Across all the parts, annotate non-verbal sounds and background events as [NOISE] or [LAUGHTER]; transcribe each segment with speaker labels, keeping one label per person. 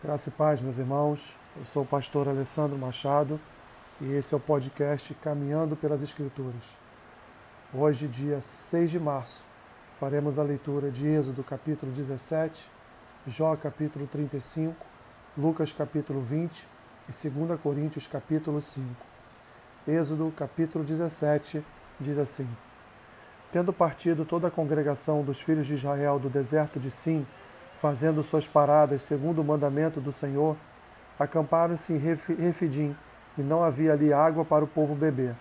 Speaker 1: Graça e paz, meus irmãos. Eu sou o pastor Alessandro Machado e esse é o podcast Caminhando pelas Escrituras. Hoje, dia 6 de março, faremos a leitura de Êxodo capítulo 17, Jó capítulo 35, Lucas capítulo 20 e 2 Coríntios capítulo 5. Êxodo capítulo 17 diz assim: Tendo partido toda a congregação dos filhos de Israel do deserto de Sim, fazendo suas paradas segundo o mandamento do Senhor, acamparam-se em Refidim, e não havia ali água para o povo beber.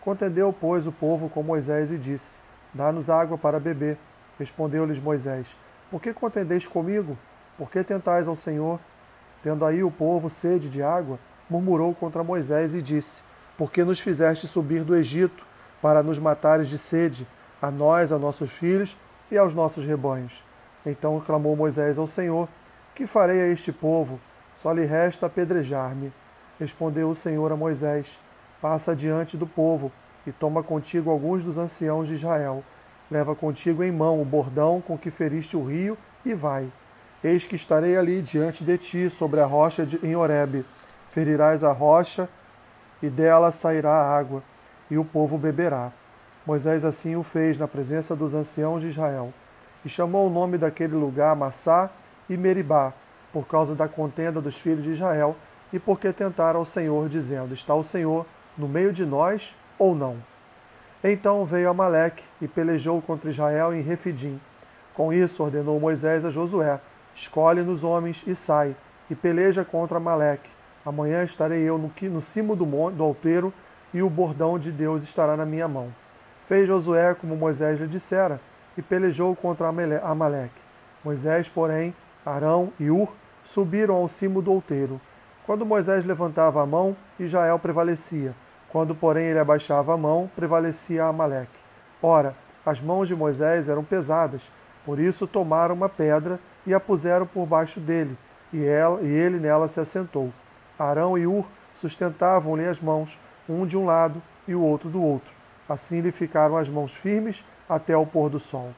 Speaker 1: Contendeu, pois, o povo com Moisés e disse: Dá-nos água para beber. Respondeu-lhes Moisés: Por que contendeis comigo? Por que tentais ao Senhor? Tendo aí o povo sede de água, murmurou contra Moisés e disse: Por que nos fizeste subir do Egito para nos matares de sede, a nós, a nossos filhos e aos nossos rebanhos? Então clamou Moisés ao Senhor: Que farei a este povo? Só lhe resta apedrejar-me. Respondeu o Senhor a Moisés: Passa diante do povo e toma contigo alguns dos anciãos de Israel. Leva contigo em mão o bordão com que feriste o rio e vai. Eis que estarei ali diante de ti, sobre a rocha de, em Horebe. Ferirás a rocha e dela sairá água, e o povo beberá. Moisés assim o fez na presença dos anciãos de Israel e chamou o nome daquele lugar Massá e Meribá, por causa da contenda dos filhos de Israel, e porque tentaram ao Senhor, dizendo: Está o Senhor no meio de nós ou não? Então veio Amaleque e pelejou contra Israel em Refidim. Com isso ordenou Moisés a Josué: Escolhe-nos homens e sai, e peleja contra Amaleque. Amanhã estarei eu no, no cimo do, monte, do alteiro, e o bordão de Deus estará na minha mão. Fez Josué como Moisés lhe dissera, e pelejou contra Amaleque. Moisés, porém, Arão e Ur subiram ao cimo do outeiro. Quando Moisés levantava a mão, Israel prevalecia. Quando, porém, ele abaixava a mão, prevalecia Amaleque. Ora, as mãos de Moisés eram pesadas, por isso tomaram uma pedra e a puseram por baixo dele, e, ela, e ele nela se assentou. Arão e Ur sustentavam-lhe as mãos, um de um lado e o outro do outro. Assim lhe ficaram as mãos firmes até ao pôr do sol.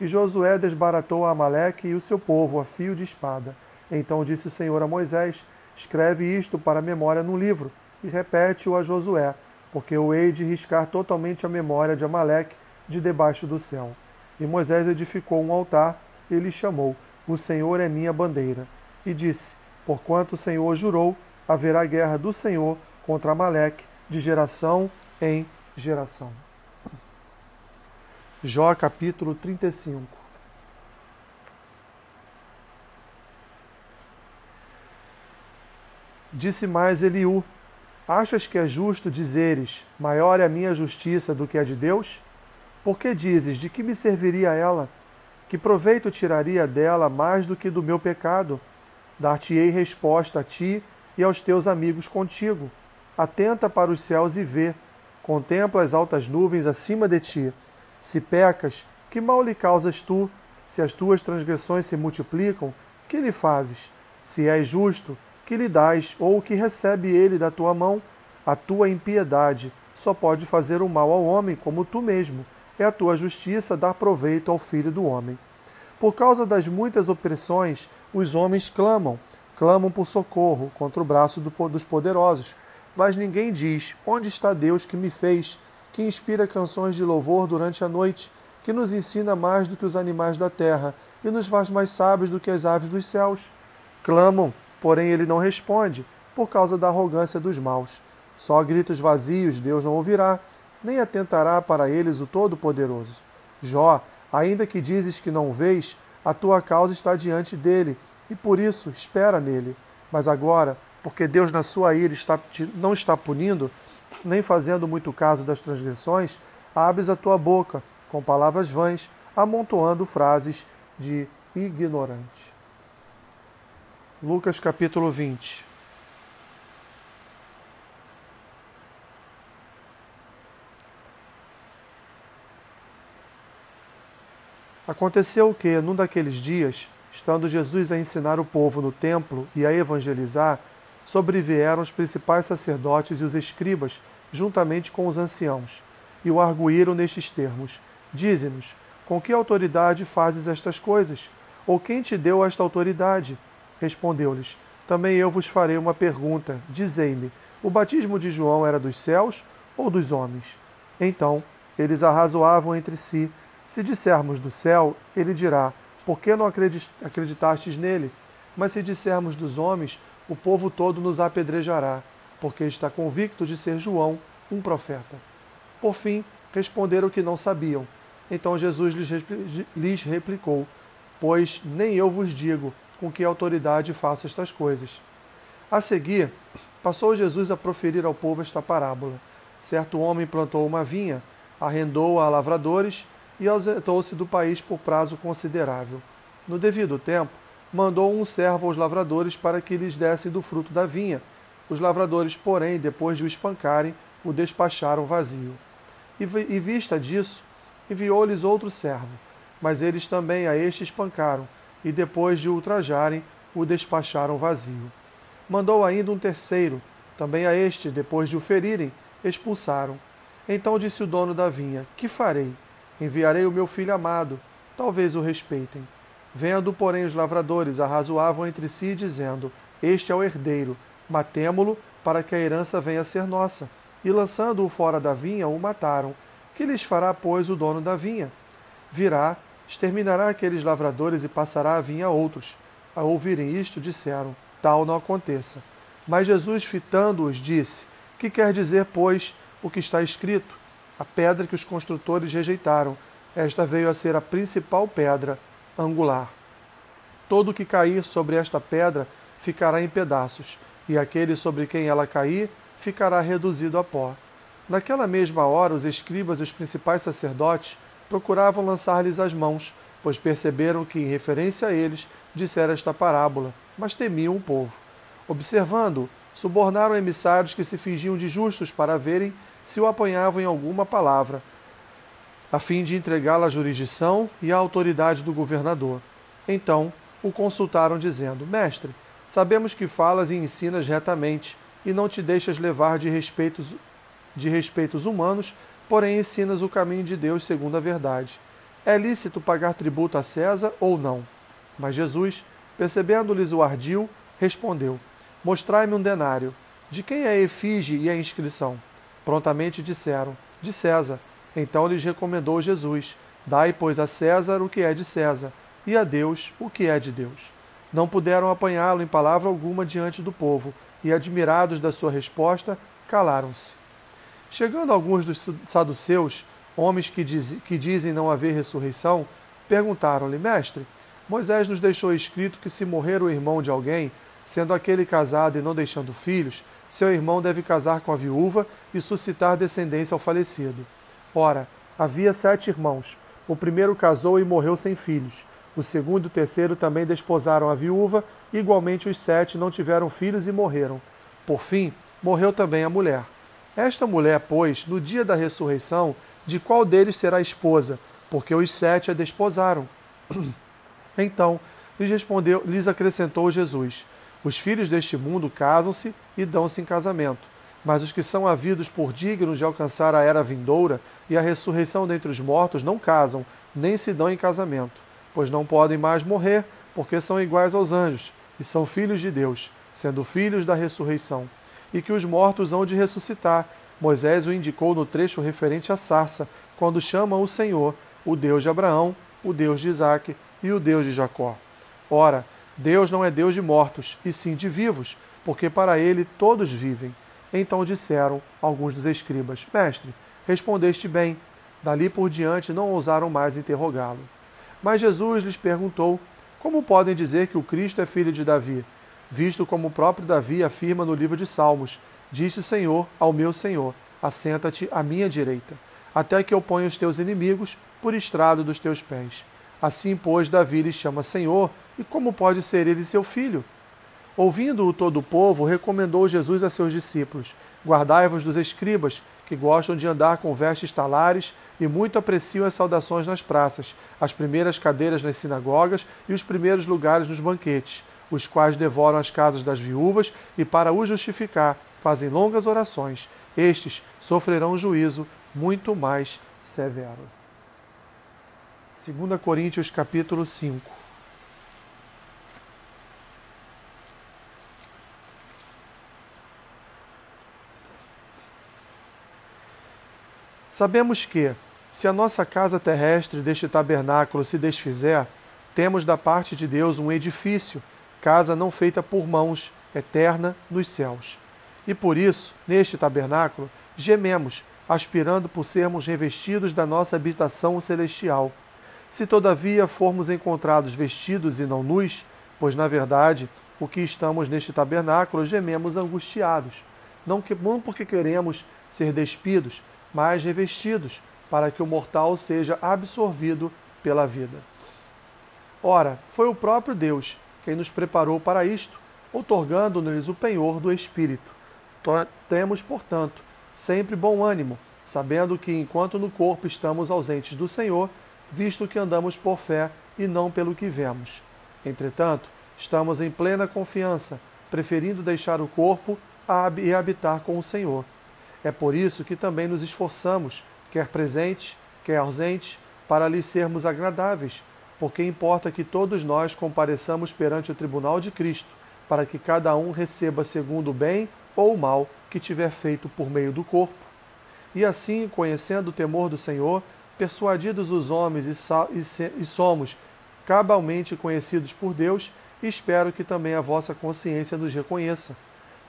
Speaker 1: E Josué desbaratou a Amaleque e o seu povo a fio de espada. Então disse o Senhor a Moisés: Escreve isto para a memória no livro e repete-o a Josué, porque eu hei de riscar totalmente a memória de Amaleque de debaixo do céu. E Moisés edificou um altar e lhe chamou: O Senhor é minha bandeira. E disse: Porquanto o Senhor jurou, haverá guerra do Senhor contra Amaleque de geração em geração. Jó capítulo 35. Disse mais Eliú: Achas que é justo dizeres: Maior é a minha justiça do que a de Deus? Por que dizes: De que me serviria ela? Que proveito tiraria dela mais do que do meu pecado? Dar-te-ei resposta a ti e aos teus amigos contigo. Atenta para os céus e vê. Contempla as altas nuvens acima de ti se pecas, que mal lhe causas tu? Se as tuas transgressões se multiplicam, que lhe fazes? Se és justo, que lhe dás, ou que recebe ele da tua mão? A tua impiedade só pode fazer o mal ao homem, como tu mesmo. É a tua justiça dar proveito ao filho do homem. Por causa das muitas opressões, os homens clamam, clamam por socorro contra o braço dos poderosos. Mas ninguém diz: Onde está Deus que me fez? Que inspira canções de louvor durante a noite, que nos ensina mais do que os animais da terra e nos faz mais sábios do que as aves dos céus. Clamam, porém ele não responde, por causa da arrogância dos maus. Só gritos vazios Deus não ouvirá, nem atentará para eles o Todo-Poderoso. Jó, ainda que dizes que não vês, a tua causa está diante dele, e por isso espera nele. Mas agora, porque Deus na sua ira está, não está punindo, nem fazendo muito caso das transgressões, abres a tua boca com palavras vãs, amontoando frases de ignorante. Lucas capítulo 20. Aconteceu que, num daqueles dias, estando Jesus a ensinar o povo no templo e a evangelizar, sobrevieram os principais sacerdotes e os escribas, juntamente com os anciãos, e o arguíram nestes termos: Dize-nos, com que autoridade fazes estas coisas? Ou quem te deu esta autoridade? Respondeu-lhes: Também eu vos farei uma pergunta. Dizei-me: o batismo de João era dos céus ou dos homens? Então eles arrazoavam entre si. Se dissermos do céu, ele dirá: Por que não acreditastes nele? Mas se dissermos dos homens, o povo todo nos apedrejará, porque está convicto de ser João um profeta. Por fim, responderam que não sabiam. Então Jesus lhes replicou: Pois nem eu vos digo com que autoridade faço estas coisas. A seguir, passou Jesus a proferir ao povo esta parábola. Certo homem plantou uma vinha, arrendou-a a lavradores e ausentou-se do país por prazo considerável. No devido tempo, mandou um servo aos lavradores para que lhes dessem do fruto da vinha. Os lavradores, porém, depois de o espancarem, o despacharam vazio. E, e vista disso, enviou-lhes outro servo. Mas eles também a este espancaram, e depois de ultrajarem, o despacharam vazio. Mandou ainda um terceiro, também a este, depois de o ferirem, expulsaram. Então disse o dono da vinha: Que farei? Enviarei o meu filho amado, talvez o respeitem. Vendo, porém, os lavradores arrazoavam entre si, dizendo: Este é o herdeiro, matemo-lo para que a herança venha a ser nossa. E lançando-o fora da vinha, o mataram. Que lhes fará, pois, o dono da vinha? Virá, exterminará aqueles lavradores e passará a vinha a outros. Ao ouvirem isto, disseram: Tal não aconteça. Mas Jesus, fitando-os, disse: Que quer dizer, pois, o que está escrito? A pedra que os construtores rejeitaram, esta veio a ser a principal pedra angular. Todo que cair sobre esta pedra ficará em pedaços, e aquele sobre quem ela cair ficará reduzido a pó. Naquela mesma hora, os escribas e os principais sacerdotes procuravam lançar-lhes as mãos, pois perceberam que, em referência a eles, dissera esta parábola, mas temiam o povo. Observando, subornaram emissários que se fingiam de justos para verem se o apanhavam em alguma palavra, a fim de entregá-la à jurisdição e à autoridade do governador. Então o consultaram, dizendo: Mestre, sabemos que falas e ensinas retamente, e não te deixas levar de respeitos de respeitos humanos, porém ensinas o caminho de Deus segundo a verdade. É lícito pagar tributo a César ou não? Mas Jesus, percebendo-lhes o ardil, respondeu: Mostrai-me um denário. De quem é a efígie e a inscrição? Prontamente disseram: De César. Então lhes recomendou Jesus: Dai, pois, a César o que é de César, e a Deus o que é de Deus. Não puderam apanhá-lo em palavra alguma diante do povo, e, admirados da sua resposta, calaram-se. Chegando alguns dos saduceus, homens que, diz, que dizem não haver ressurreição, perguntaram-lhe: Mestre, Moisés nos deixou escrito que se morrer o irmão de alguém, sendo aquele casado e não deixando filhos, seu irmão deve casar com a viúva e suscitar descendência ao falecido. Ora, havia sete irmãos. O primeiro casou e morreu sem filhos. O segundo e o terceiro também desposaram a viúva, igualmente os sete não tiveram filhos e morreram. Por fim, morreu também a mulher. Esta mulher, pois, no dia da ressurreição, de qual deles será esposa? Porque os sete a desposaram. [CLEARS THROAT] Então, lhes respondeu, lhes acrescentou Jesus: Os filhos deste mundo casam-se e dão-se em casamento, mas os que são havidos por dignos de alcançar a era vindoura e a ressurreição dentre os mortos não casam, nem se dão em casamento, pois não podem mais morrer, porque são iguais aos anjos e são filhos de Deus, sendo filhos da ressurreição e que os mortos hão de ressuscitar. Moisés o indicou no trecho referente à sarça, quando chama o Senhor, o Deus de Abraão, o Deus de Isaque e o Deus de Jacó. Ora, Deus não é Deus de mortos, e sim de vivos, porque para ele todos vivem. Então disseram alguns dos escribas: Mestre, respondeste bem. Dali por diante não ousaram mais interrogá-lo. Mas Jesus lhes perguntou: Como podem dizer que o Cristo é filho de Davi? visto como o próprio Davi afirma no livro de Salmos: Disse o Senhor ao meu Senhor: Assenta-te à minha direita, até que eu ponha os teus inimigos por estrado dos teus pés. Assim, pois, Davi lhe chama Senhor, e como pode ser ele seu filho? Ouvindo-o todo o povo, recomendou Jesus a seus discípulos: Guardai-vos dos escribas, que gostam de andar com vestes talares e muito apreciam as saudações nas praças, as primeiras cadeiras nas sinagogas e os primeiros lugares nos banquetes os quais devoram as casas das viúvas e, para o justificar, fazem longas orações. Estes sofrerão juízo muito mais severo. 2 Coríntios capítulo 5 Sabemos que, se a nossa casa terrestre deste tabernáculo se desfizer, temos da parte de Deus um edifício, casa não feita por mãos, eterna nos céus. E por isso, neste tabernáculo, gememos, aspirando por sermos revestidos da nossa habitação celestial. Se todavia formos encontrados vestidos e não nus, pois na verdade o que estamos neste tabernáculo gememos angustiados, não, que, não porque queremos ser despidos, mas revestidos, para que o mortal seja absorvido pela vida. Ora, foi o próprio Deus quem nos preparou para isto, outorgando-nos o penhor do Espírito. Temos, portanto, sempre bom ânimo, sabendo que enquanto no corpo estamos ausentes do Senhor, visto que andamos por fé e não pelo que vemos. Entretanto, estamos em plena confiança, preferindo deixar o corpo e habitar com o Senhor. É por isso que também nos esforçamos, quer presentes, quer ausentes, para lhes sermos agradáveis, porque importa que todos nós compareçamos perante o tribunal de Cristo, para que cada um receba segundo o bem ou o mal que tiver feito por meio do corpo. E assim, conhecendo o temor do Senhor, persuadidos os homens e, somos cabalmente conhecidos por Deus, espero que também a vossa consciência nos reconheça.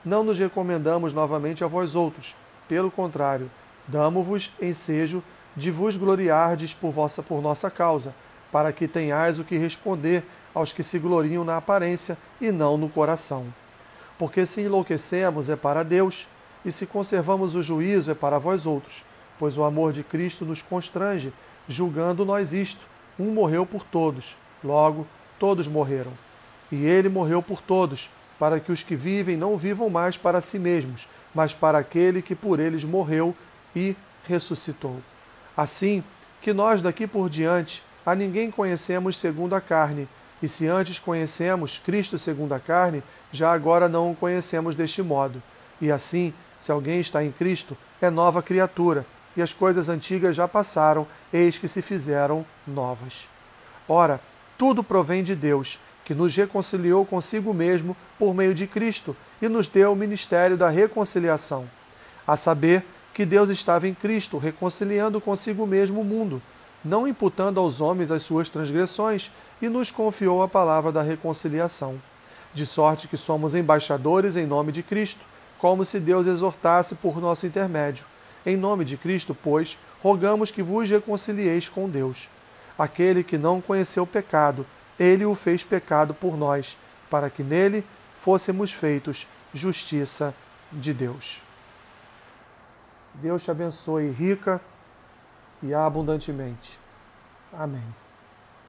Speaker 1: Não nos recomendamos novamente a vós outros, pelo contrário, damo-vos ensejo de vos gloriardes por, vossa, por nossa causa, para que tenhais o que responder aos que se gloriam na aparência e não no coração. Porque se enlouquecemos é para Deus, e se conservamos o juízo é para vós outros, pois o amor de Cristo nos constrange, julgando nós isto: um morreu por todos, logo todos morreram. E ele morreu por todos, para que os que vivem não vivam mais para si mesmos, mas para aquele que por eles morreu e ressuscitou. Assim que nós daqui por diante a ninguém conhecemos segundo a carne, e se antes conhecemos Cristo segundo a carne, já agora não o conhecemos deste modo. E assim, se alguém está em Cristo, é nova criatura, e as coisas antigas já passaram, eis que se fizeram novas. Ora, tudo provém de Deus, que nos reconciliou consigo mesmo por meio de Cristo e nos deu o ministério da reconciliação. A saber, que Deus estava em Cristo, reconciliando consigo mesmo o mundo, não imputando aos homens as suas transgressões, e nos confiou a palavra da reconciliação. De sorte que somos embaixadores em nome de Cristo, como se Deus exortasse por nosso intermédio. Em nome de Cristo, pois, rogamos que vos reconcilieis com Deus. Aquele que não conheceu pecado, ele o fez pecado por nós, para que nele fôssemos feitos justiça de Deus. Deus te abençoe rica e abundantemente. Amém.